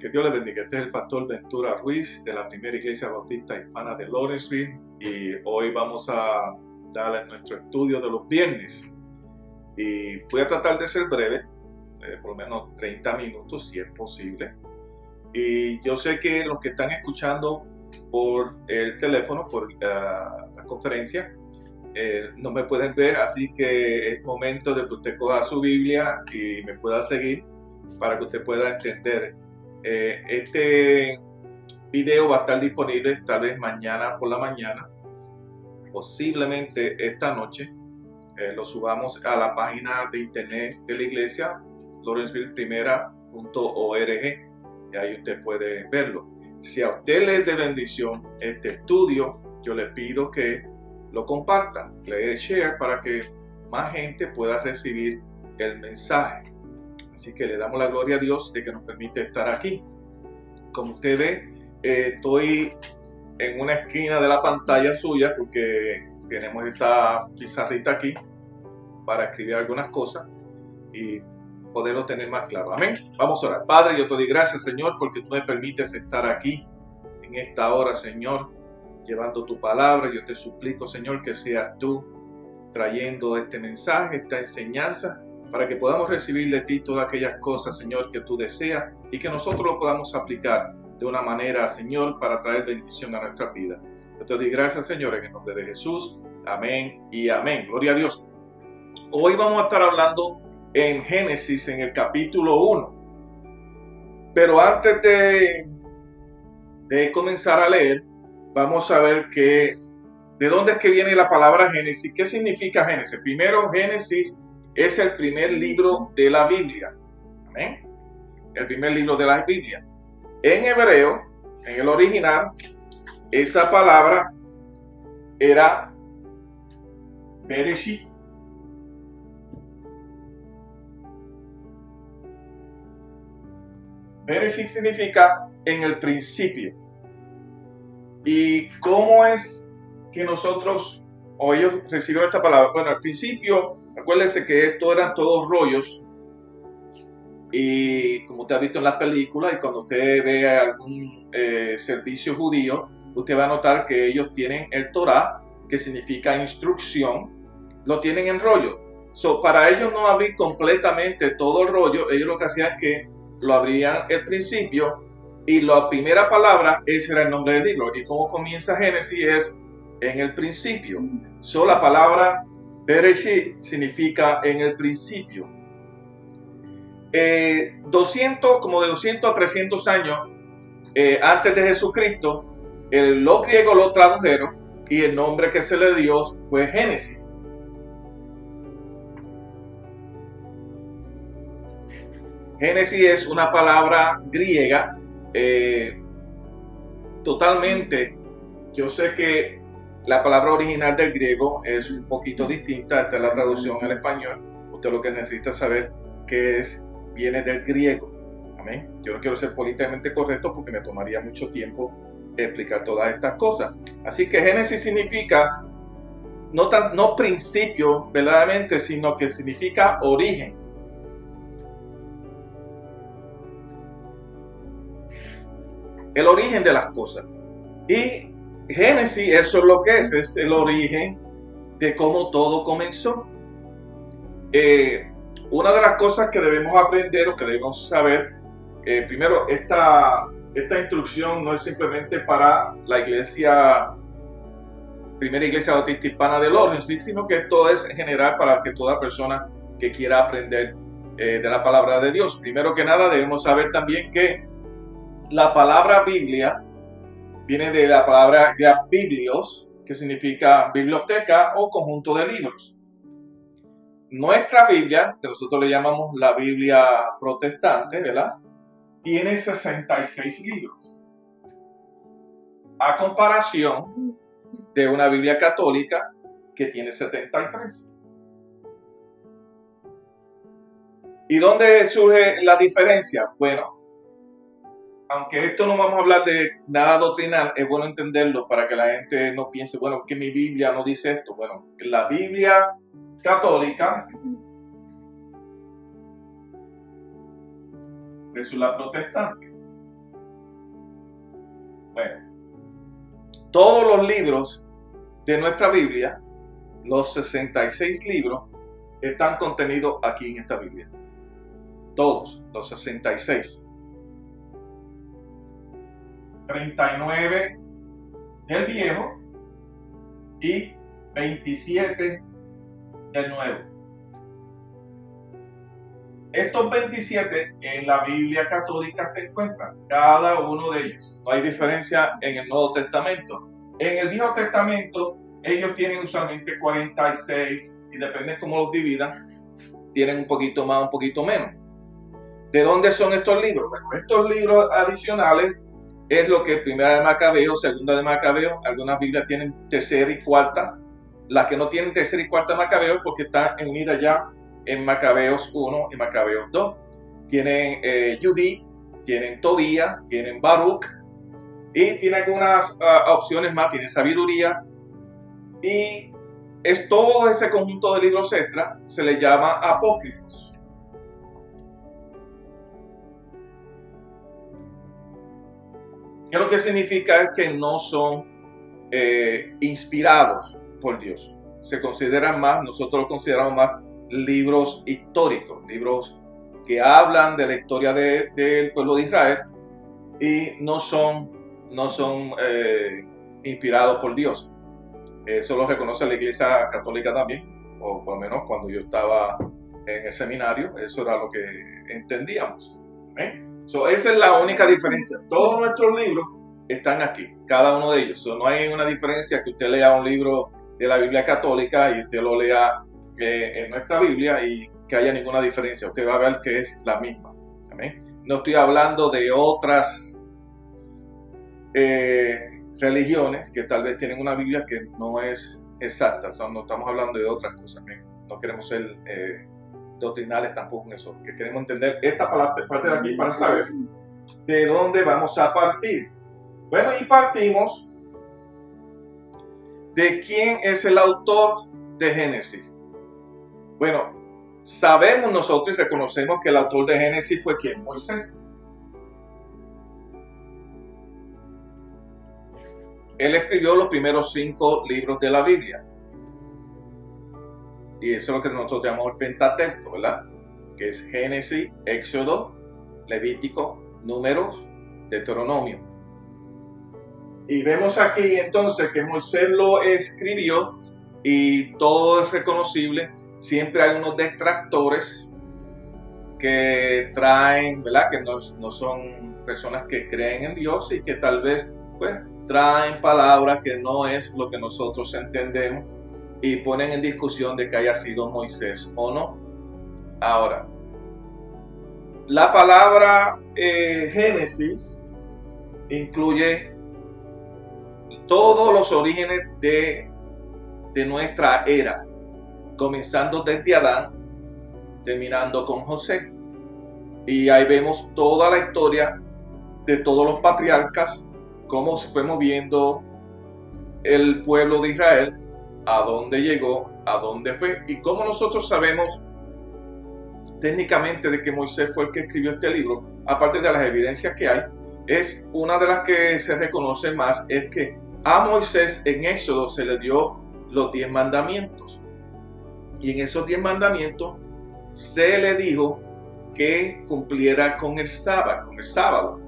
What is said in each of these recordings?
Que Dios le bendiga. Este es el pastor Ventura Ruiz de la primera iglesia bautista hispana de Lawrenceville y hoy vamos a darle nuestro estudio de los viernes. Y voy a tratar de ser breve, eh, por lo menos 30 minutos si es posible. Y yo sé que los que están escuchando por el teléfono, por uh, la conferencia, eh, no me pueden ver, así que es momento de que usted coja su Biblia y me pueda seguir para que usted pueda entender. Eh, este video va a estar disponible tal vez mañana por la mañana, posiblemente esta noche. Eh, lo subamos a la página de internet de la iglesia, lawrencevilleprimera.org, y ahí usted puede verlo. Si a usted le es de bendición este estudio, yo le pido que lo compartan, le dé share para que más gente pueda recibir el mensaje. Así que le damos la gloria a Dios de que nos permite estar aquí. Como usted ve, eh, estoy en una esquina de la pantalla suya porque tenemos esta pizarrita aquí para escribir algunas cosas y poderlo tener más claro. Amén. Vamos a orar. Padre, yo te doy gracias, Señor, porque tú me permites estar aquí en esta hora, Señor llevando tu palabra. Yo te suplico, Señor, que seas tú trayendo este mensaje, esta enseñanza, para que podamos recibir de ti todas aquellas cosas, Señor, que tú deseas y que nosotros lo podamos aplicar de una manera, Señor, para traer bendición a nuestra vida. Yo te doy gracias, Señor, en el nombre de Jesús. Amén y amén. Gloria a Dios. Hoy vamos a estar hablando en Génesis, en el capítulo 1. Pero antes de, comenzar a leer, vamos a ver que, de dónde es que viene la palabra Génesis. ¿Qué significa Génesis? Primero, Génesis es el primer libro de la Biblia. Amén. El primer libro de la Biblia. En hebreo, en el original, esa palabra era Bereshit. Bereshit significa en el principio. ¿Y cómo es que nosotros o ellos recibieron esta palabra? Bueno, al principio, acuérdense que esto eran todos rollos. Y como usted ha visto en las películas, y cuando usted ve algún eh, servicio judío, usted va a notar que ellos tienen el Torah, que significa instrucción, lo tienen en rollo. So, para ellos no abrir completamente todo el rollo, ellos lo que hacían es que lo abrían el principio y la primera palabra, ese era el nombre del libro. Y cómo comienza Génesis es en el principio. Solo la palabra Bereshit significa en el principio. 200, eh, como de 200 a 300 años eh, antes de Jesucristo, los griegos lo tradujeron y el nombre que se le dio fue Génesis. Génesis es una palabra griega eh, totalmente, yo sé que la palabra original del griego es un poquito distinta, esta es la traducción al español, usted lo que necesita saber que es, viene del griego. Amén. Yo no quiero ser políticamente correcto porque me tomaría mucho tiempo explicar todas estas cosas. Así que Génesis significa no, tan, no principio verdaderamente, sino que significa origen. el origen de las cosas. Y Génesis, eso es lo que es, es el origen de cómo todo comenzó. Eh, una de las cosas que debemos aprender o que debemos saber, eh, primero, esta, esta instrucción no es simplemente para la iglesia, primera iglesia bautista hispana de Lawrence, sino que esto es en general para que toda persona que quiera aprender eh, de la palabra de Dios. Primero que nada, debemos saber también que la palabra Biblia viene de la palabra biblios, que significa biblioteca o conjunto de libros. Nuestra Biblia, que nosotros le llamamos la Biblia protestante, ¿verdad? Tiene 66 libros. A comparación de una Biblia católica que tiene 73. ¿Y dónde surge la diferencia? Bueno, aunque esto no vamos a hablar de nada doctrinal, es bueno entenderlo para que la gente no piense, bueno, que mi Biblia no dice esto. Bueno, la Biblia católica, versus la protestante. Bueno, todos los libros de nuestra Biblia, los 66 libros, están contenidos aquí en esta Biblia. Todos, los 66. 39 del viejo y 27 del nuevo. Estos 27 en la Biblia católica se encuentran, cada uno de ellos. No hay diferencia en el Nuevo Testamento. En el Viejo Testamento ellos tienen usualmente 46 y depende cómo los dividan, tienen un poquito más, un poquito menos. ¿De dónde son estos libros? Bueno, estos libros adicionales es lo que primera de Macabeo, segunda de Macabeo, algunas Biblias tienen tercera y cuarta. Las que no tienen tercera y cuarta Macabeo porque están unidas ya en Macabeos 1 y Macabeos 2. Tienen eh, tienen Tobía, tienen Baruch y tiene algunas ah, opciones más, tiene sabiduría y es todo ese conjunto de libros extra, se le llama apócrifos. ¿Qué lo que significa? Es que no son eh, inspirados por Dios. Se consideran más, nosotros lo consideramos más libros históricos, libros que hablan de la historia del pueblo de Israel y no son, no son eh, inspirados por Dios. Eso lo reconoce la Iglesia Católica también, o por lo menos cuando yo estaba en el seminario, eso era lo que entendíamos. Esa es la única diferencia. Todos nuestros libros están aquí, cada uno de ellos. no hay una diferencia que usted lea un libro de la Biblia católica y usted lo lea eh, en nuestra Biblia y que haya ninguna diferencia. Usted va a ver que es la misma. No estoy hablando de otras eh, religiones que tal vez tienen una Biblia que no es exacta. no estamos hablando de otras cosas. No queremos ser eh, doctrinales tampoco en eso. Que queremos entender esta parte de aquí para saber de dónde vamos a partir. Bueno, y partimos de quién es el autor de Génesis. Bueno, sabemos nosotros y reconocemos que el autor de Génesis fue quién? Moisés. Él escribió los primeros cinco libros de la Biblia. Y eso es lo que nosotros llamamos el Pentateuco, ¿verdad? Que es Génesis, Éxodo, Levítico, Números, Deuteronomio. Y vemos aquí entonces que Moisés lo escribió y todo es reconocible. Siempre hay unos detractores que traen, ¿verdad? Que no, no son personas que creen en Dios y que tal vez pues traen palabras que no es lo que nosotros entendemos y ponen en discusión de que haya sido Moisés o no. Ahora, la palabra eh, Génesis incluye todos los orígenes de, de nuestra era, comenzando desde Adán, terminando con José. Y ahí vemos toda la historia de todos los patriarcas, cómo se fue moviendo el pueblo de Israel, a dónde llegó, a dónde fue, y cómo nosotros sabemos técnicamente de que Moisés fue el que escribió este libro, aparte de las evidencias que hay, es una de las que se reconoce más, es que a Moisés en Éxodo se le dio los diez mandamientos. Y en esos diez mandamientos se le dijo que cumpliera con el sábado, con el sábado.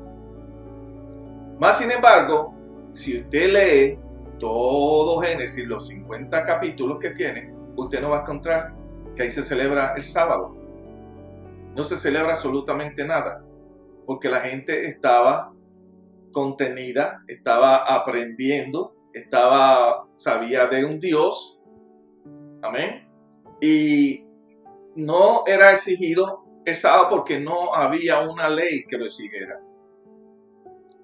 Más sin embargo, si usted lee todo Génesis, los 50 capítulos que tiene, usted no va a encontrar que ahí se celebra el sábado. No se celebra absolutamente nada, porque la gente estaba contenida, estaba aprendiendo, estaba, sabía de un Dios, amén, y no era exigido el sábado porque no había una ley que lo exigiera.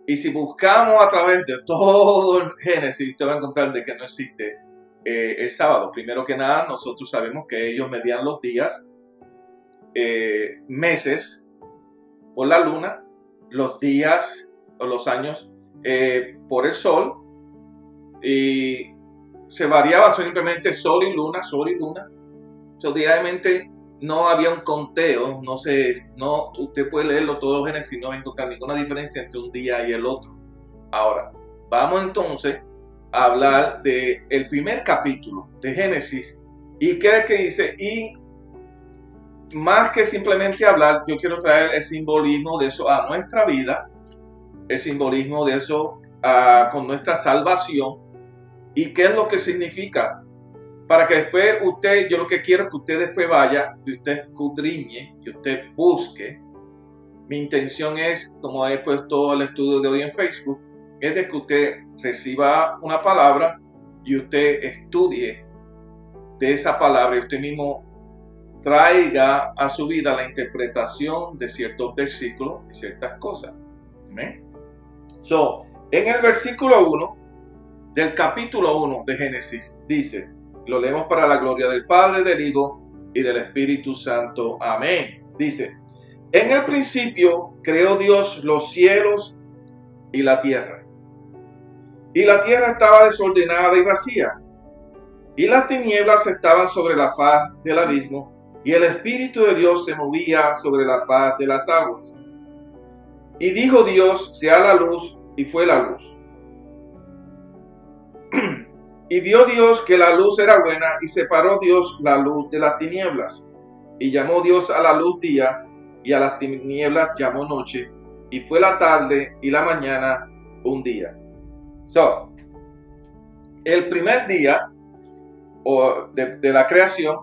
Y si buscamos a través de todo el Génesis, usted va a encontrar de que no existe eh, el sábado. Primero que nada, nosotros sabemos que ellos medían los días, eh, meses por la luna, los días o los años eh, por el sol y se variaba simplemente sol y luna, sol y luna. So, diariamente no había un conteo, no sé, no, usted puede leerlo todo Génesis, no va encontrar ninguna diferencia entre un día y el otro. Ahora, vamos entonces a hablar del el primer capítulo de Génesis y qué es que dice, y más que simplemente hablar, yo quiero traer el simbolismo de eso a nuestra vida, el simbolismo de eso con nuestra salvación y qué es lo que significa. Para que después usted, yo lo que quiero es que usted después vaya y usted escudriñe y usted busque. Mi intención es, como he puesto el estudio de hoy en Facebook, es de que usted reciba una palabra y usted estudie de esa palabra y usted mismo traiga a su vida la interpretación de ciertos versículos y ciertas cosas. So, en el versículo 1 del capítulo 1 de Génesis dice, lo leemos para la gloria del Padre, del Hijo y del Espíritu Santo. Amén. Dice, en el principio creó Dios los cielos y la tierra. Y la tierra estaba desordenada y vacía. Y las tinieblas estaban sobre la faz del abismo y el Espíritu de Dios se movía sobre la faz de las aguas. Y dijo Dios, sea la luz, y fue la luz. Y vio Dios que la luz era buena, y separó Dios la luz de las tinieblas. Y llamó Dios a la luz día, y a las tinieblas llamó noche, y fue la tarde y la mañana un día. So, el primer día o de, de la creación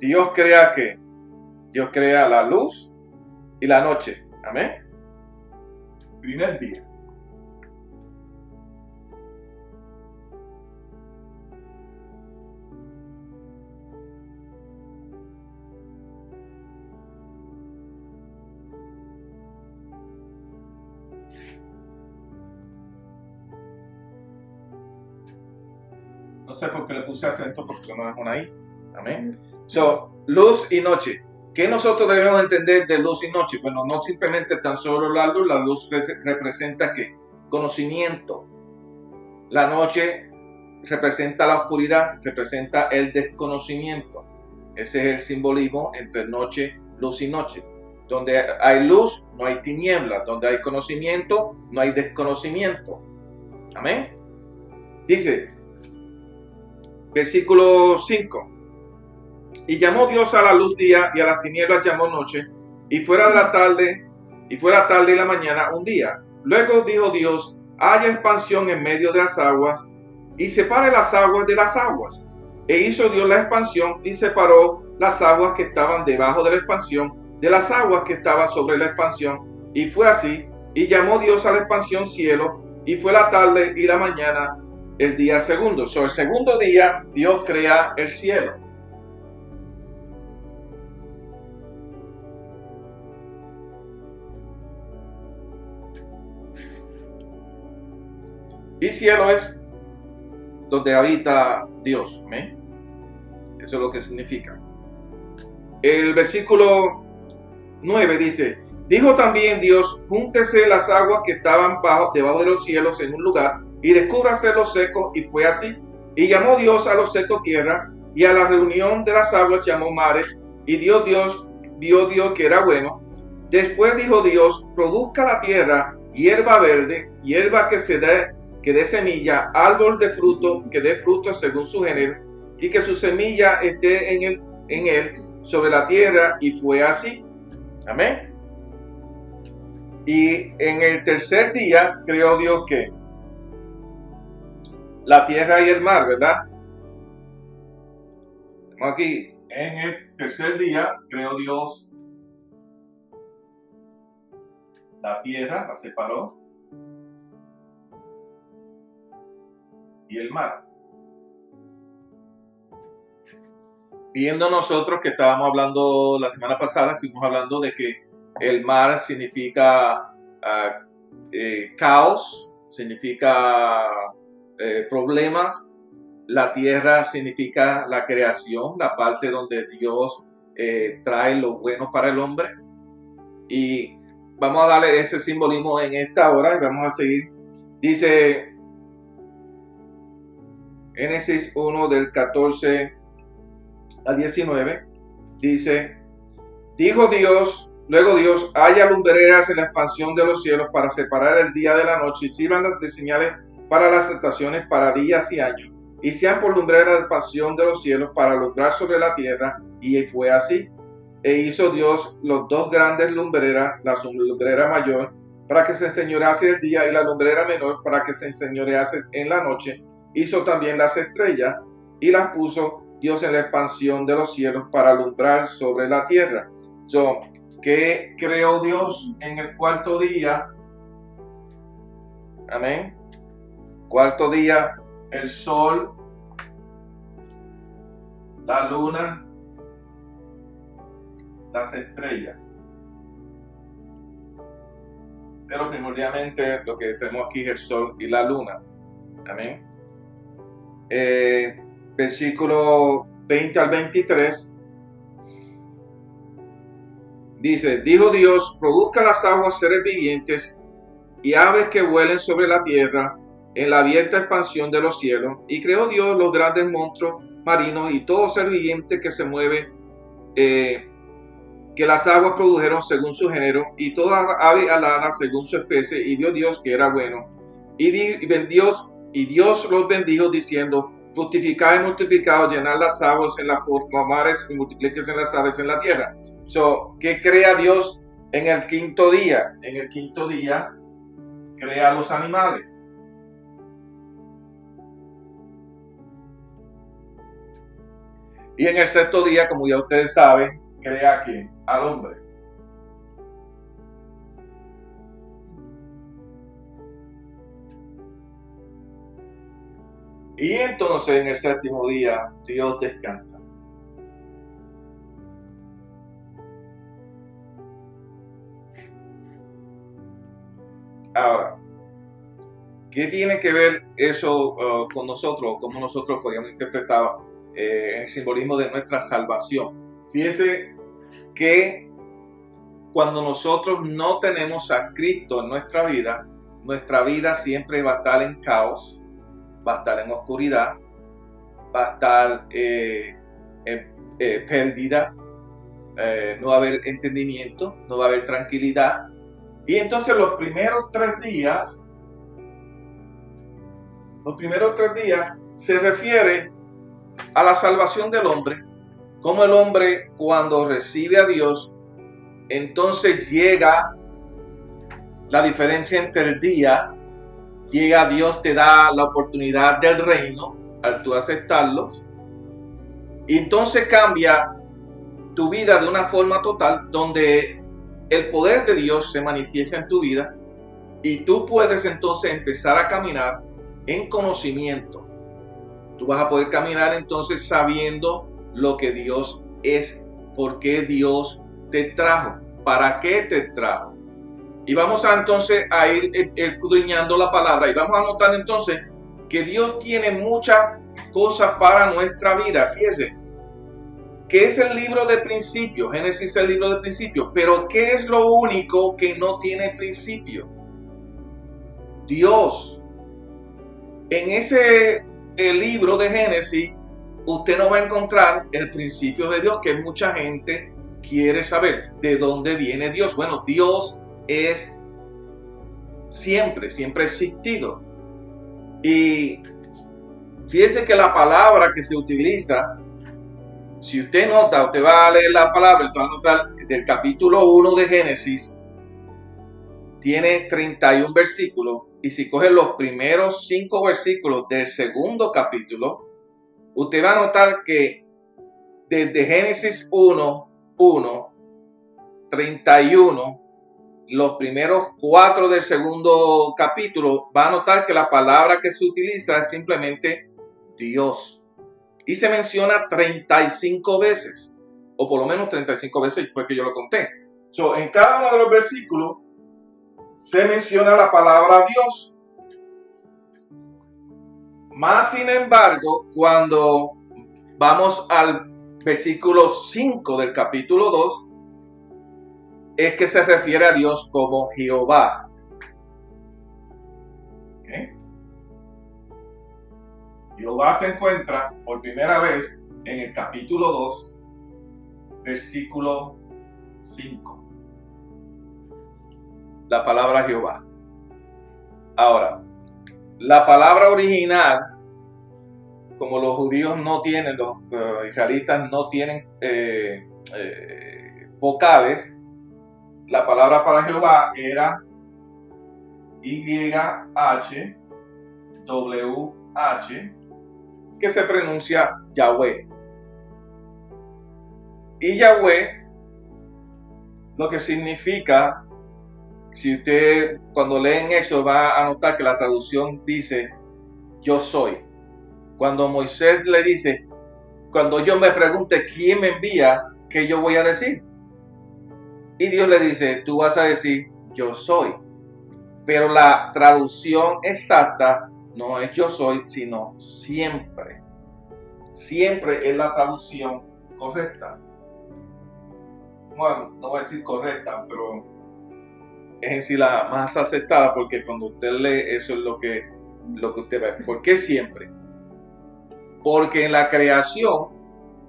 Dios crea que Dios crea la luz y la noche. Amén. Primer día. Sé por qué le puse acento porque no es una I. Amén. So, luz y noche. ¿Qué nosotros debemos entender de luz y noche? Bueno, no simplemente tan solo la luz, la luz representa qué? Conocimiento. La noche representa la oscuridad, representa el desconocimiento. Ese es el simbolismo entre noche, luz y noche. Donde hay luz, no hay tinieblas. Donde hay conocimiento, no hay desconocimiento. Amén. Dice, versículo 5. Y llamó Dios a la luz día y a las tinieblas llamó noche, y fuera de la tarde, y fuera tarde y la mañana un día. Luego dijo Dios, haya expansión en medio de las aguas, y separe las aguas de las aguas. E hizo Dios la expansión y separó las aguas que estaban debajo de la expansión de las aguas que estaban sobre la expansión. Y fue así, y llamó Dios a la expansión cielo, y fue la tarde y la mañana el día segundo. Sobre el segundo día Dios crea el cielo. Y cielo es donde habita Dios. Eso es lo que significa. El versículo 9 dice, dijo también Dios, júntese las aguas que estaban bajo, debajo de los cielos en un lugar y descúbrase los secos y fue así. Y llamó Dios a los secos tierra y a la reunión de las aguas llamó mares y Dios Dios vio Dios que era bueno. Después dijo Dios, produzca la tierra hierba verde, hierba que se dé que dé semilla, árbol de fruto, que dé fruto según su género, y que su semilla esté en él, en él sobre la tierra, y fue así. Amén. Y en el tercer día creó Dios que la tierra y el mar, ¿verdad? Estamos aquí. En el tercer día creó Dios la tierra, la separó, y el mar. Viendo nosotros que estábamos hablando la semana pasada, estuvimos hablando de que el mar significa ah, eh, caos, significa eh, problemas, la tierra significa la creación, la parte donde Dios eh, trae lo bueno para el hombre. Y vamos a darle ese simbolismo en esta hora y vamos a seguir. Dice Génesis 1 del 14 al 19 dice, Dijo Dios, luego Dios, haya lumbreras en la expansión de los cielos para separar el día de la noche y sirvan las de señales para las estaciones, para días y años, y sean por lumbreras de expansión de los cielos para alumbrar sobre la tierra. Y fue así. E hizo Dios los dos grandes lumbreras, la lumbrera mayor, para que se enseñorease el día, y la lumbrera menor, para que se enseñorease en la noche. Hizo también las estrellas, y las puso Dios en la expansión de los cielos para alumbrar sobre la tierra. So, ¿Qué creó Dios en el cuarto día? Amén. Cuarto día, el sol, la luna, las estrellas. Pero primordialmente lo que tenemos aquí es el sol y la luna. Amén. Eh, versículo 20 al 23. Dice, dijo Dios, produzca las aguas seres vivientes y aves que vuelen sobre la tierra en la abierta expansión de los cielos. Y creó Dios los grandes monstruos marinos y todo ser viviente que se mueve, eh, que las aguas produjeron según su género, y toda ave alada según su especie, y vio Dios que era bueno. Y, y, Dios, y Dios los bendijo diciendo, fructificad y multiplicad, llenar las aguas en las mares y multipliques en las aves en la tierra. So, ¿qué crea Dios en el quinto día? En el quinto día crea los animales. Y en el sexto día, como ya ustedes saben, crea que al hombre. Y entonces en el séptimo día Dios descansa. Ahora, ¿qué tiene que ver eso uh, con nosotros? ¿Cómo nosotros podríamos interpretar eh, el simbolismo de nuestra salvación? Fíjese que cuando nosotros no tenemos a Cristo en nuestra vida, nuestra vida siempre va a estar en caos, va a estar en oscuridad, va a estar eh, eh, perdida, eh, no va a haber entendimiento, no va a haber tranquilidad. Y entonces los primeros tres días, los primeros tres días se refiere a la salvación del hombre, como el hombre cuando recibe a Dios, entonces llega la diferencia entre el día llega Dios, te da la oportunidad del reino al tú aceptarlos. Y entonces cambia tu vida de una forma total donde el poder de Dios se manifiesta en tu vida y tú puedes entonces empezar a caminar en conocimiento. Tú vas a poder caminar entonces sabiendo lo que Dios es, por qué Dios te trajo, para qué te trajo. Y vamos a entonces a ir escudriñando la palabra y vamos a notar entonces que Dios tiene muchas cosas para nuestra vida. Fíjese, que es el libro de principios, Génesis es el libro de principios, pero ¿qué es lo único que no tiene principio? Dios. En ese libro de Génesis, usted no va a encontrar el principio de Dios, que mucha gente quiere saber de dónde viene Dios. Bueno, Dios es siempre, siempre existido. Y fíjese que la palabra que se utiliza, si usted nota, usted va a leer la palabra, usted va a notar del capítulo 1 de Génesis, tiene 31 versículos, y si coge los primeros 5 versículos del segundo capítulo, usted va a notar que desde Génesis 1, 1, 31, los primeros cuatro del segundo capítulo, va a notar que la palabra que se utiliza es simplemente Dios. Y se menciona 35 veces, o por lo menos 35 veces fue que yo lo conté. en cada uno de los versículos se menciona la palabra Dios. Más sin embargo, cuando vamos al versículo 5 del capítulo 2, es que se refiere a Dios como Jehová. Jehová se encuentra por primera vez en el capítulo 2, versículo 5. La palabra Jehová. Ahora, la palabra original, como los judíos no tienen, los uh, israelitas no tienen eh, eh, vocales, la palabra para Jehová era YH WH, que se pronuncia Yahweh. Y Yahweh, lo que significa, si usted cuando leen eso va a notar que la traducción dice, yo soy. Cuando Moisés le dice, cuando yo me pregunte quién me envía, ¿qué yo voy a decir? Y Dios le dice, tú vas a decir, yo soy. Pero la traducción exacta no es yo soy, sino siempre. Siempre es la traducción correcta. Bueno, no voy a decir correcta, pero es sí la más aceptada porque cuando usted lee eso es lo que, lo que usted ve. ¿Por qué siempre? Porque en la creación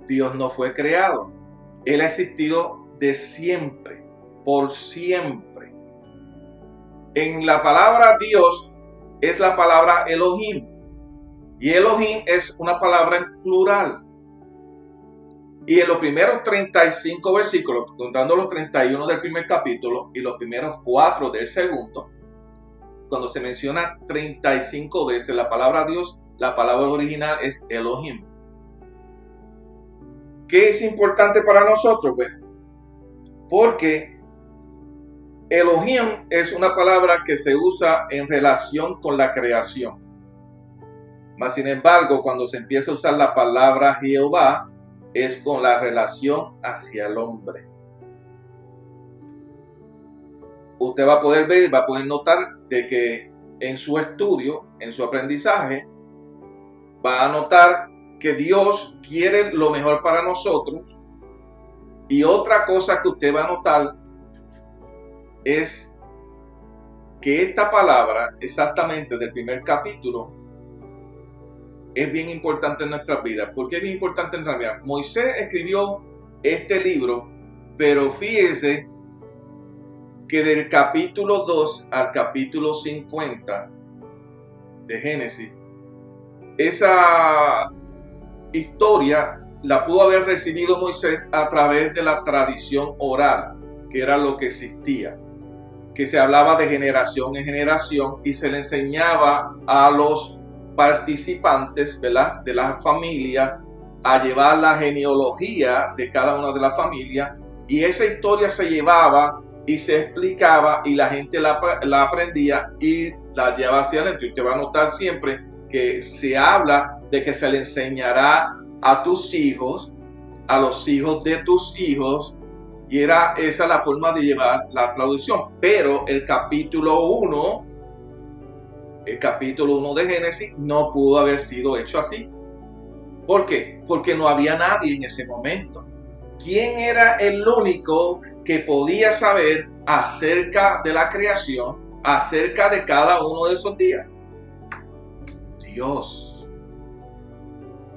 Dios no fue creado. Él ha existido de siempre, por siempre. En la palabra Dios es la palabra Elohim. Y Elohim es una palabra en plural. Y en los primeros 35 versículos, contando los 31 del primer capítulo y los primeros 4 del segundo, cuando se menciona 35 veces la palabra Dios, la palabra original es Elohim. ¿Qué es importante para nosotros? Pues? Porque Elohim es una palabra que se usa en relación con la creación. Mas, sin embargo, cuando se empieza a usar la palabra Jehová, es con la relación hacia el hombre. Usted va a poder ver, va a poder notar de que en su estudio, en su aprendizaje, va a notar que Dios quiere lo mejor para nosotros. Y otra cosa que usted va a notar es que esta palabra, exactamente del primer capítulo, es bien importante en nuestras vidas. ¿Por qué es bien importante en vidas? Moisés escribió este libro, pero fíjese que del capítulo 2 al capítulo 50 de Génesis, esa historia la pudo haber recibido Moisés a través de la tradición oral, que era lo que existía que se hablaba de generación en generación y se le enseñaba a los participantes ¿verdad? de las familias a llevar la genealogía de cada una de las familias y esa historia se llevaba y se explicaba y la gente la, aprendía y la llevaba hacia. Y usted va a notar siempre que se habla de que se le enseñará a tus hijos, a los hijos de tus hijos, y era esa la forma de llevar la traducción. Pero el capítulo 1, el capítulo 1 de Génesis no pudo haber sido hecho así. ¿Por qué? Porque no había nadie en ese momento. ¿Quién era el único que podía saber acerca de la creación, acerca de cada uno de esos días? Dios.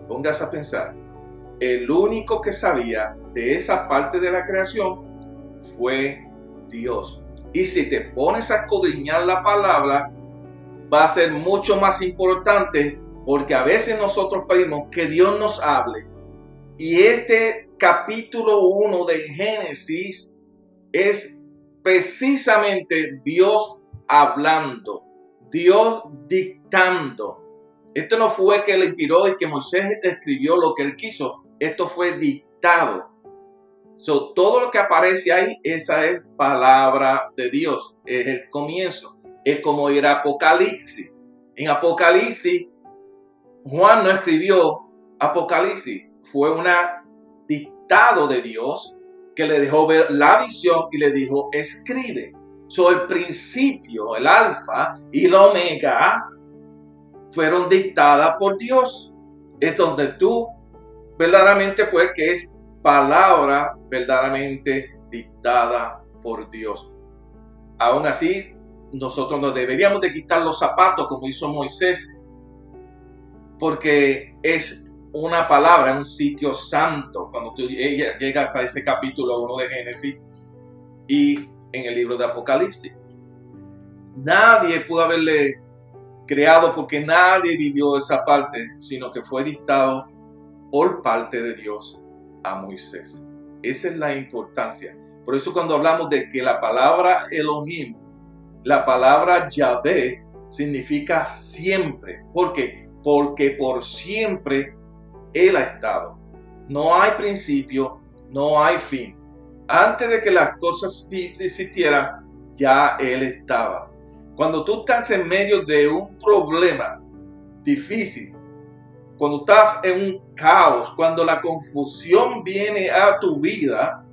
Póngase a pensar el único que sabía de esa parte de la creación fue Dios. Y si te pones a escudriñar la palabra, va a ser mucho más importante porque a veces nosotros pedimos que Dios nos hable. Y este capítulo 1 de Génesis es precisamente Dios hablando, Dios dictando. Esto no fue que le inspiró y que Moisés escribió lo que él quiso esto fue dictado. So, todo lo que aparece ahí, esa es palabra de Dios, es el comienzo. Es como ir a Apocalipsis. En Apocalipsis, Juan no escribió Apocalipsis, fue un dictado de Dios que le dejó ver la visión y le dijo, escribe. So, el principio, el alfa y la omega fueron dictadas por Dios. Es donde tú verdaderamente pues que es palabra verdaderamente dictada por Dios. Aún así, nosotros no deberíamos de quitar los zapatos como hizo Moisés, porque es una palabra, un sitio santo. Cuando tú llegas a ese capítulo 1 de Génesis, y en el libro de Apocalipsis. Nadie pudo haberle creado porque nadie vivió esa parte, sino que fue dictado por parte de Dios a Moisés. Esa es la importancia. Por eso cuando hablamos de que la palabra Elohim, la palabra Yahvé, significa siempre. ¿Por qué? Porque por siempre Él ha estado. No hay principio, no hay fin. Antes de que las cosas existieran, ya Él estaba. Cuando tú estás en medio de un problema difícil, cuando estás en un caos, cuando la confusión viene a tu vida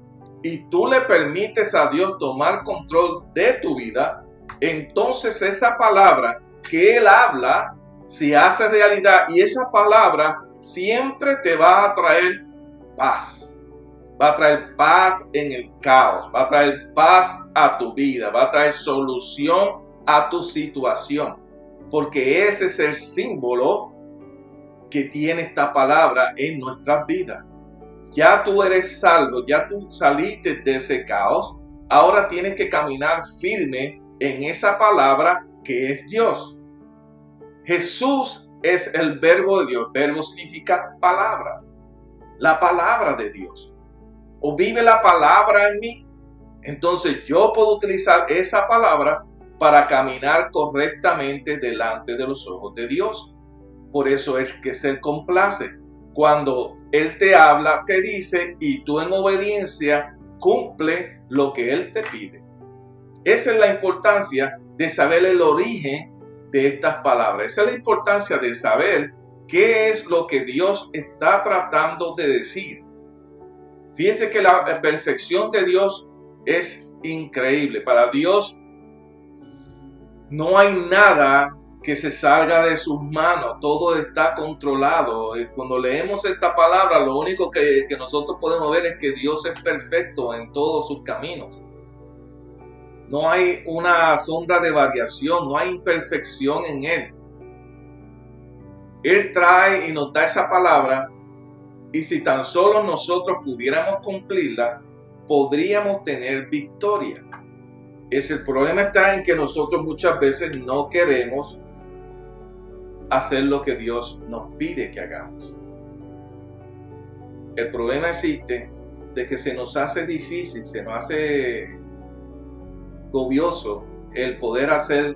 y tú le permites a Dios tomar control de tu vida, entonces esa palabra que Él habla se hace realidad y esa palabra siempre te va a traer paz. Va a traer paz en el caos, va a traer paz a tu vida, va a traer solución a tu situación, porque ese es el símbolo que tiene esta palabra en nuestras vidas. Ya tú eres salvo, ya tú saliste de ese caos, ahora tienes que caminar firme en esa palabra que es Dios. Jesús es el verbo de Dios. Verbo significa palabra. La palabra de Dios. O vive la palabra en mí. Entonces yo puedo utilizar esa palabra para caminar correctamente delante de los ojos de Dios. Por eso es que se complace. Cuando Él te habla, te dice, y tú en obediencia cumple lo que Él te pide. Esa es la importancia de saber el origen de estas palabras. Esa es la importancia de saber qué es lo que Dios está tratando de decir. Fíjense que la perfección de Dios es increíble. Para Dios no hay nada que se salga de sus manos, todo está controlado. Cuando leemos esta palabra, lo único que, nosotros podemos ver es que Dios es perfecto en todos sus caminos. No hay una sombra de variación, no hay imperfección en Él. Él trae y nos da esa palabra y si tan solo nosotros pudiéramos cumplirla, podríamos tener victoria. Es el problema está en que nosotros muchas veces no queremos hacer lo que Dios nos pide que hagamos. El problema existe de que se nos hace difícil, se nos hace gobioso el poder hacer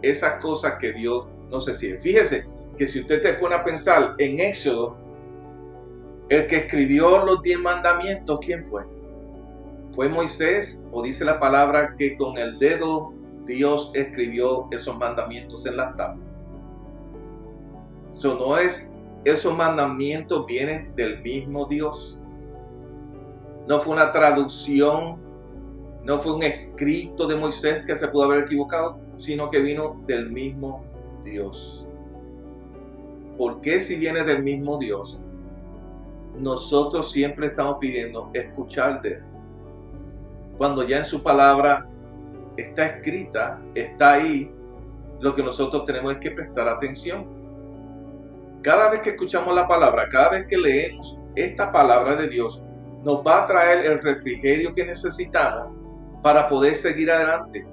esas cosas que Dios nos si Fíjese que si usted te pone a pensar en Éxodo, el que escribió los diez mandamientos, ¿quién fue? ¿Fue Moisés? ¿O dice la palabra que con el dedo Dios escribió esos mandamientos en las tablas? Eso no es, esos mandamientos vienen del mismo Dios. No fue una traducción, no fue un escrito de Moisés que se pudo haber equivocado, sino que vino del mismo Dios. ¿Por qué si viene del mismo Dios? Nosotros siempre estamos pidiendo escuchar de Él. Cuando ya en su palabra está escrita, está ahí, lo que nosotros tenemos es que prestar atención. Cada vez que escuchamos la palabra, cada vez que leemos esta palabra de Dios, nos va a traer el refrigerio que necesitamos para poder seguir adelante,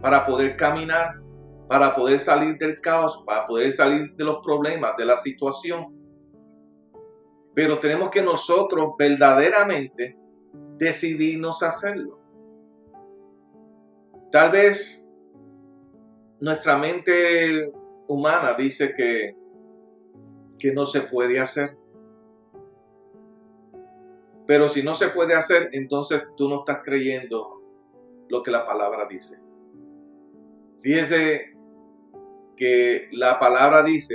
para poder caminar, para poder salir del caos, para poder salir de los problemas, de la situación. Pero tenemos que nosotros verdaderamente decidirnos hacerlo. Tal vez nuestra mente humana dice que que no se puede hacer. Pero si no se puede hacer, entonces tú no estás creyendo lo que la palabra dice. Fíjese que la palabra dice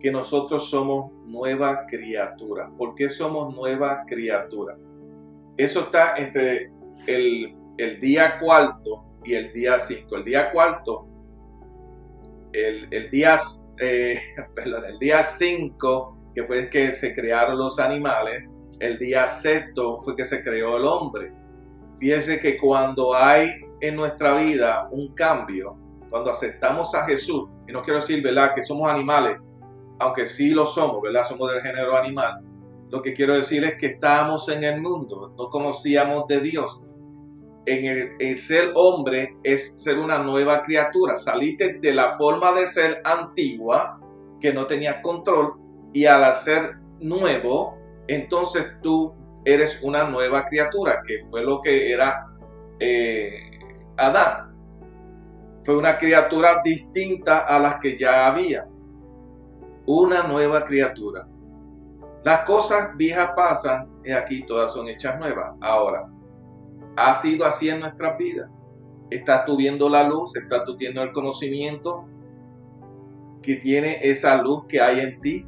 que nosotros somos nueva criatura. ¿Por qué somos nueva criatura? Eso está entre el, el día cuarto y el día cinco. El día cuarto, el, el día eh, el día 5, que fue que se crearon los animales, el día sexto fue que se creó el hombre. Fíjese que cuando hay en nuestra vida un cambio, cuando aceptamos a Jesús, y no quiero decir, ¿verdad?, que somos animales, aunque sí lo somos, ¿verdad?, somos del género animal. Lo que quiero decir es que estábamos en el mundo, no conocíamos de Dios. en el, ser hombre es ser una nueva criatura. Saliste de la forma de ser antigua, que no tenía control, y al ser nuevo, entonces tú eres una nueva criatura, que fue lo que era eh, Adán. Fue una criatura distinta a las que ya había. Una nueva criatura. Las cosas viejas pasan y aquí todas son hechas nuevas. Ahora, ha sido así en nuestras vidas. Estás tú viendo la luz, estás tú teniendo el conocimiento que tiene esa luz que hay en ti.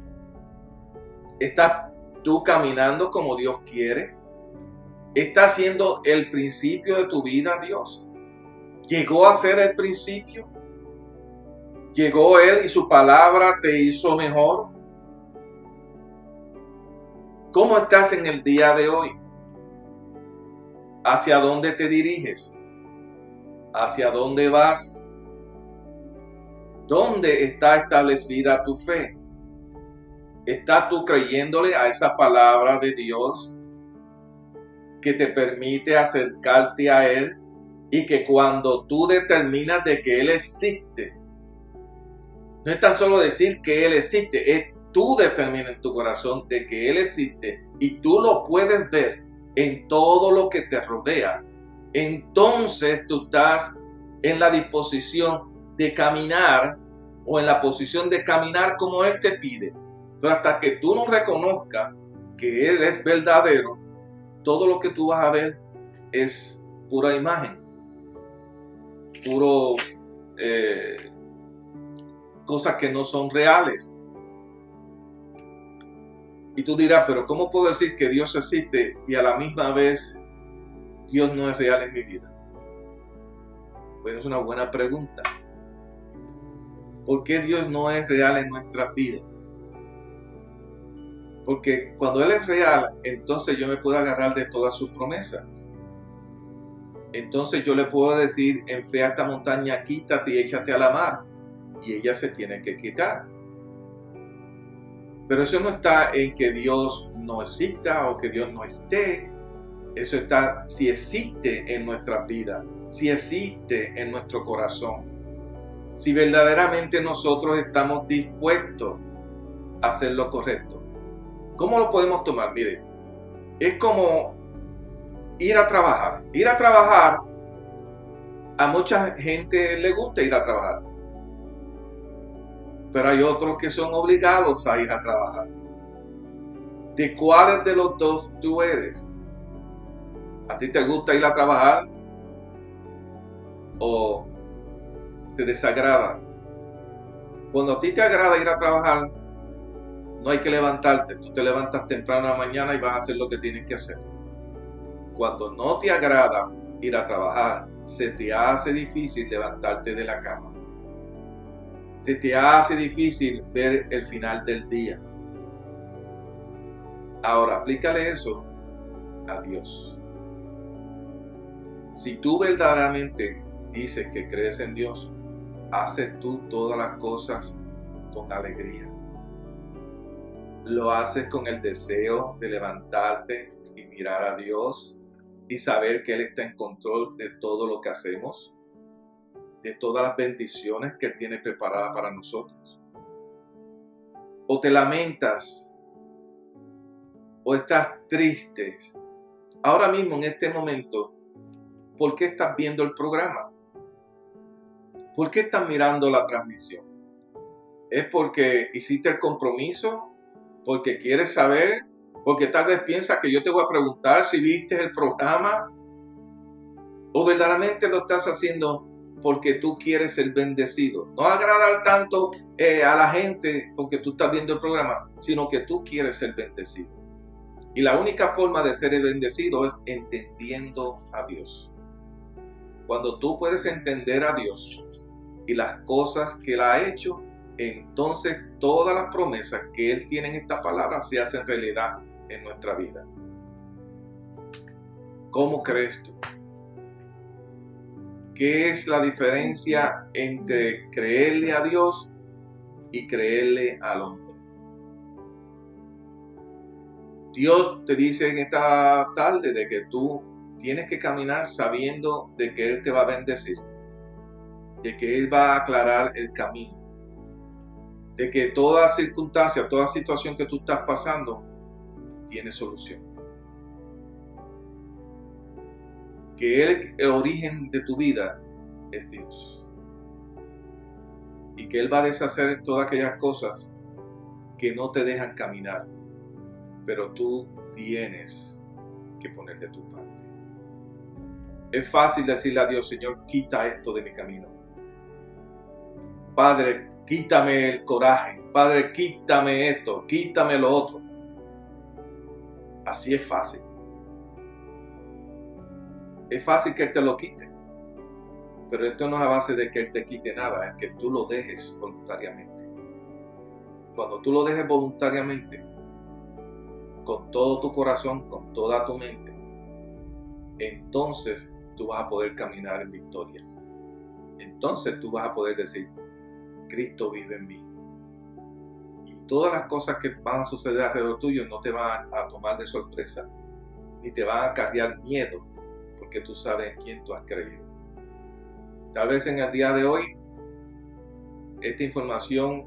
Estás tú caminando como Dios quiere. Está siendo el principio de tu vida Dios. Llegó a ser el principio. Llegó Él y su palabra te hizo mejor. ¿Cómo estás en el día de hoy? ¿Hacia dónde te diriges? ¿Hacia dónde vas? ¿Dónde está establecida tu fe? ¿Estás tú creyéndole a esa palabra de Dios que te permite acercarte a Él y que cuando tú determinas de que Él existe, no es tan solo decir que Él existe, es tú determinas en tu corazón de que Él existe y tú lo puedes ver en todo lo que te rodea, entonces tú estás en la disposición de caminar o en la posición de caminar como Él te pide. Pero hasta que tú no reconozcas que Él es verdadero, todo lo que tú vas a ver es pura imagen, puro eh, cosas que no son reales. Y tú dirás, pero ¿cómo puedo decir que Dios existe y a la misma vez Dios no es real en mi vida? Pues es una buena pregunta. ¿Por qué Dios no es real en nuestra vida? Porque cuando Él es real, entonces yo me puedo agarrar de todas sus promesas. Entonces yo le puedo decir en fe a esta montaña, quítate y échate a la mar. Y ella se tiene que quitar. Pero eso no está en que Dios no exista o que Dios no esté. Eso está si existe en nuestra vida, si existe en nuestro corazón. Si verdaderamente nosotros estamos dispuestos a hacer lo correcto. ¿Cómo lo podemos tomar? Mire, es como ir a trabajar. Ir a trabajar, a mucha gente le gusta ir a trabajar pero hay otros que son obligados a ir a trabajar. ¿De cuáles de los dos tú eres? ¿A ti te gusta ir a trabajar? ¿O te desagrada? Cuando a ti te agrada ir a trabajar, no hay que levantarte. Tú te levantas temprano a la mañana y vas a hacer lo que tienes que hacer. Cuando no te agrada ir a trabajar, se te hace difícil levantarte de la cama se te hace difícil ver el final del día. Ahora, aplícale eso a Dios. Si tú verdaderamente dices que crees en Dios, haces tú todas las cosas con alegría. Lo haces con el deseo de levantarte y mirar a Dios y saber que Él está en control de todo lo que hacemos de todas las bendiciones que Él tiene preparadas para nosotros. O te lamentas, o estás triste. Ahora mismo, en este momento, ¿por qué estás viendo el programa? ¿Por qué estás mirando la transmisión? ¿Es porque hiciste el compromiso? ¿Porque quieres saber? ¿Porque tal vez piensas que yo te voy a preguntar si viste el programa? ¿O verdaderamente lo estás haciendo porque tú quieres ser bendecido. No agradar tanto eh, a la gente porque tú estás viendo el programa, sino que tú quieres ser bendecido. Y la única forma de ser bendecido es entendiendo a Dios. Cuando tú puedes entender a Dios y las cosas que Él ha hecho, entonces todas las promesas que Él tiene en esta palabra se hacen realidad en nuestra vida. ¿Cómo crees tú? ¿Qué es la diferencia entre creerle a Dios y creerle al hombre? Dios te dice en esta tarde de que tú tienes que caminar sabiendo de que Él te va a bendecir, de que Él va a aclarar el camino, de que toda circunstancia, toda situación que tú estás pasando, tiene solución. Que el origen de tu vida, es Dios. Y que Él va a deshacer todas aquellas cosas que no te dejan caminar. Pero tú tienes que poner de tu parte. Es fácil decirle a Dios, Señor, quita esto de mi camino. Padre, quítame el coraje. Padre, quítame esto, quítame lo otro. Así es fácil. Es fácil que Él te lo quite. Pero esto no es a base de que Él te quite nada, es que tú lo dejes voluntariamente. Cuando tú lo dejes voluntariamente, con todo tu corazón, con toda tu mente, entonces tú vas a poder caminar en victoria. Entonces tú vas a poder decir, Cristo vive en mí. Y todas las cosas que van a suceder alrededor tuyo no te van a tomar de sorpresa, ni te van a cargar miedo, porque tú sabes en quién tú has creído. Tal vez en el día de hoy esta información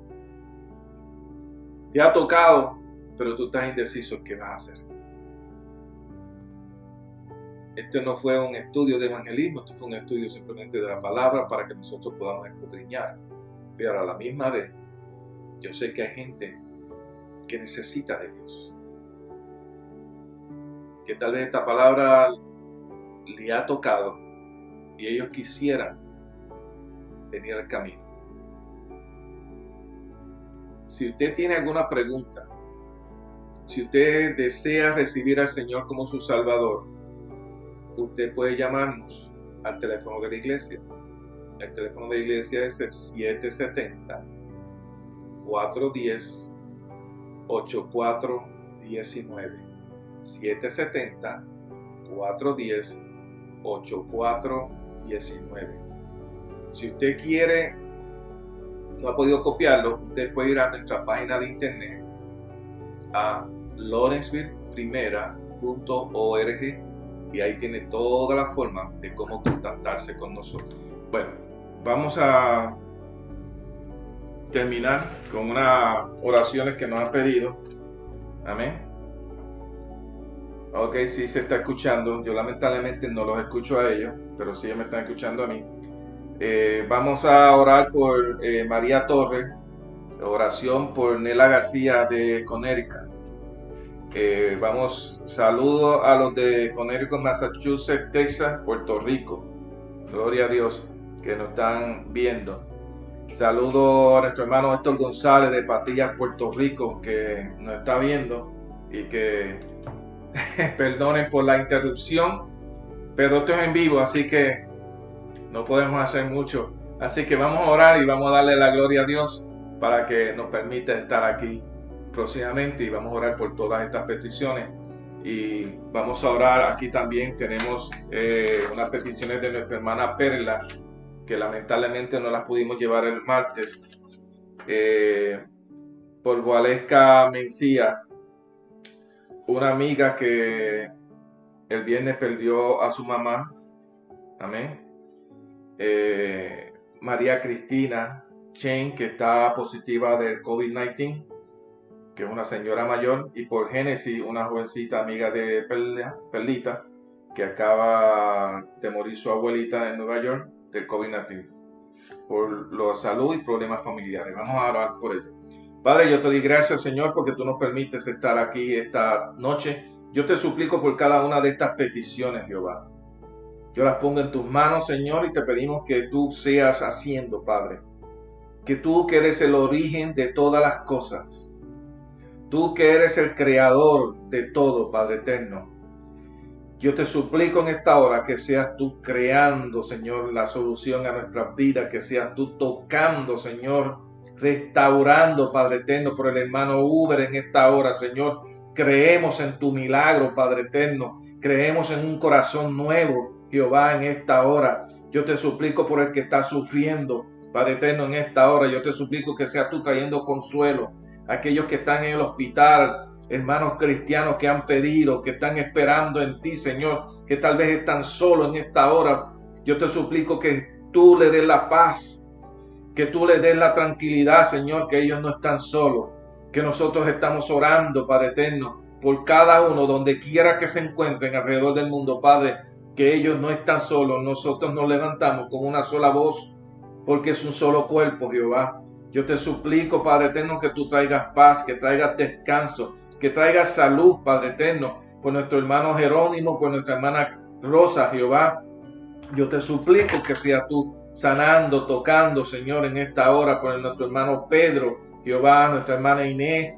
te ha tocado, pero tú estás indeciso en qué vas a hacer. Este no fue un estudio de evangelismo, esto fue un estudio simplemente de la palabra para que nosotros podamos escudriñar. Pero a la misma vez, yo sé que hay gente que necesita de Dios. Que tal vez esta palabra le ha tocado y ellos quisieran venir al camino. Si usted tiene alguna pregunta, si usted desea recibir al Señor como su Salvador, usted puede llamarnos al teléfono de la iglesia. El teléfono de iglesia es el 770 410 8419. 770 410 8419. Si usted quiere, no ha podido copiarlo, usted puede ir a nuestra página de internet a lawrenceville.primera.org y ahí tiene toda la forma de cómo contactarse con nosotros. Bueno, vamos a terminar con unas oraciones que nos han pedido. Amén. Ok, sí se está escuchando. Yo lamentablemente no los escucho a ellos, pero sí me están escuchando a mí. Eh, vamos a orar por eh, María Torres, oración por Nela García de Conérica. Eh, vamos, saludo a los de Connecticut, Massachusetts, Texas, Puerto Rico. Gloria a Dios que nos están viendo. Saludo a nuestro hermano Héctor González de Patillas, Puerto Rico, que nos está viendo y que perdonen por la interrupción, pero esto es en vivo, así que no podemos hacer mucho. Así que vamos a orar y vamos a darle la gloria a Dios para que nos permita estar aquí próximamente y vamos a orar por todas estas peticiones. Y vamos a orar, aquí también tenemos eh, unas peticiones de nuestra hermana Perla, que lamentablemente no las pudimos llevar el martes. Eh, por Gualesca Mencía, una amiga que el viernes perdió a su mamá. Amén. Eh, María Cristina Chen, que está positiva del COVID-19 que es una señora mayor, y por Génesis, una jovencita amiga de Perlita, que acaba de morir su abuelita en Nueva York del COVID-19, por la salud y problemas familiares. Vamos a orar por ello. Padre, yo te doy gracias, Señor, porque tú nos permites estar aquí esta noche. Yo te suplico por cada una de estas peticiones, Jehová. Yo las pongo en tus manos, Señor, y te pedimos que tú seas haciendo, Padre. Que tú que eres el origen de todas las cosas Tú que eres el creador de todo, Padre eterno. Yo te suplico en esta hora que seas tú creando, Señor, la solución a nuestras vidas, que seas tú tocando, Señor, restaurando, Padre eterno, por el hermano Uber en esta hora, Señor. Creemos en tu milagro, Padre eterno. Creemos en un corazón nuevo, Jehová, en esta hora. Yo te suplico por el que está sufriendo, Padre eterno, en esta hora. Yo te suplico que seas tú trayendo consuelo aquellos que están en el hospital, hermanos cristianos que han pedido, que están esperando en ti, Señor, que tal vez están solos en esta hora, yo te suplico que tú le des la paz, que tú le des la tranquilidad, Señor, que ellos no están solos, que nosotros estamos orando, Padre eterno, por cada uno, donde quiera que se encuentren alrededor del mundo, Padre, que ellos no están solos, nosotros nos levantamos con una sola voz, porque es un solo cuerpo, Jehová. Yo te suplico, Padre eterno, que tú traigas paz, que traigas descanso, que traigas salud, Padre eterno, por nuestro hermano Jerónimo, por nuestra hermana Rosa, Jehová. Yo te suplico que sea tú sanando, tocando, Señor, en esta hora por nuestro hermano Pedro, Jehová, nuestra hermana Inés.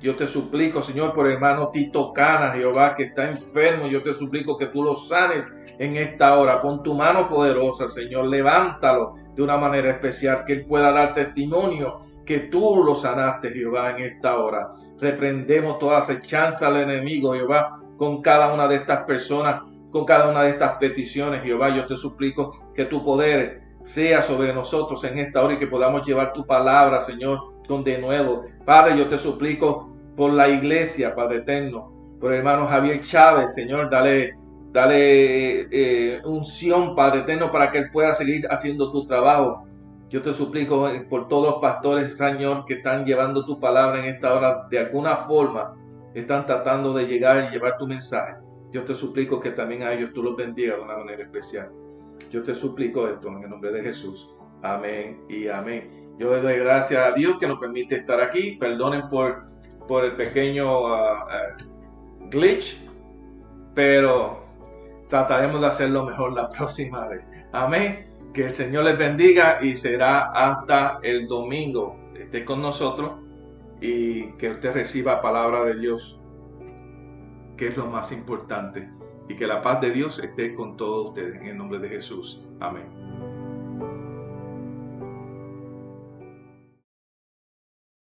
Yo te suplico, Señor, por el hermano Tito Cana, Jehová, que está enfermo. Yo te suplico que tú lo sanes en esta hora. Pon tu mano poderosa, Señor. Levántalo de una manera especial, que él pueda dar testimonio que tú lo sanaste, Jehová, en esta hora. Reprendemos toda acechanza al enemigo, Jehová, con cada una de estas personas, con cada una de estas peticiones, Jehová. Yo te suplico que tu poder sea sobre nosotros en esta hora y que podamos llevar tu palabra, Señor, con de nuevo. Padre, yo te suplico por la iglesia, Padre eterno, por hermano Javier Chávez, Señor, dale, dale eh, unción, Padre eterno, para que él pueda seguir haciendo tu trabajo. Yo te suplico eh, por todos los pastores, Señor, que están llevando tu palabra en esta hora, de alguna forma, están tratando de llegar y llevar tu mensaje. Yo te suplico que también a ellos tú los bendigas de una manera especial. Yo te suplico esto en el nombre de Jesús. Amén y amén. Yo le doy gracias a Dios que nos permite estar aquí. Perdonen por, por el pequeño uh, uh, glitch, pero trataremos de hacerlo mejor la próxima vez. Amén. Que el Señor les bendiga y será hasta el domingo. Esté con nosotros y que usted reciba palabra de Dios, que es lo más importante y que la paz de Dios esté con todos ustedes en el nombre de Jesús. Amén.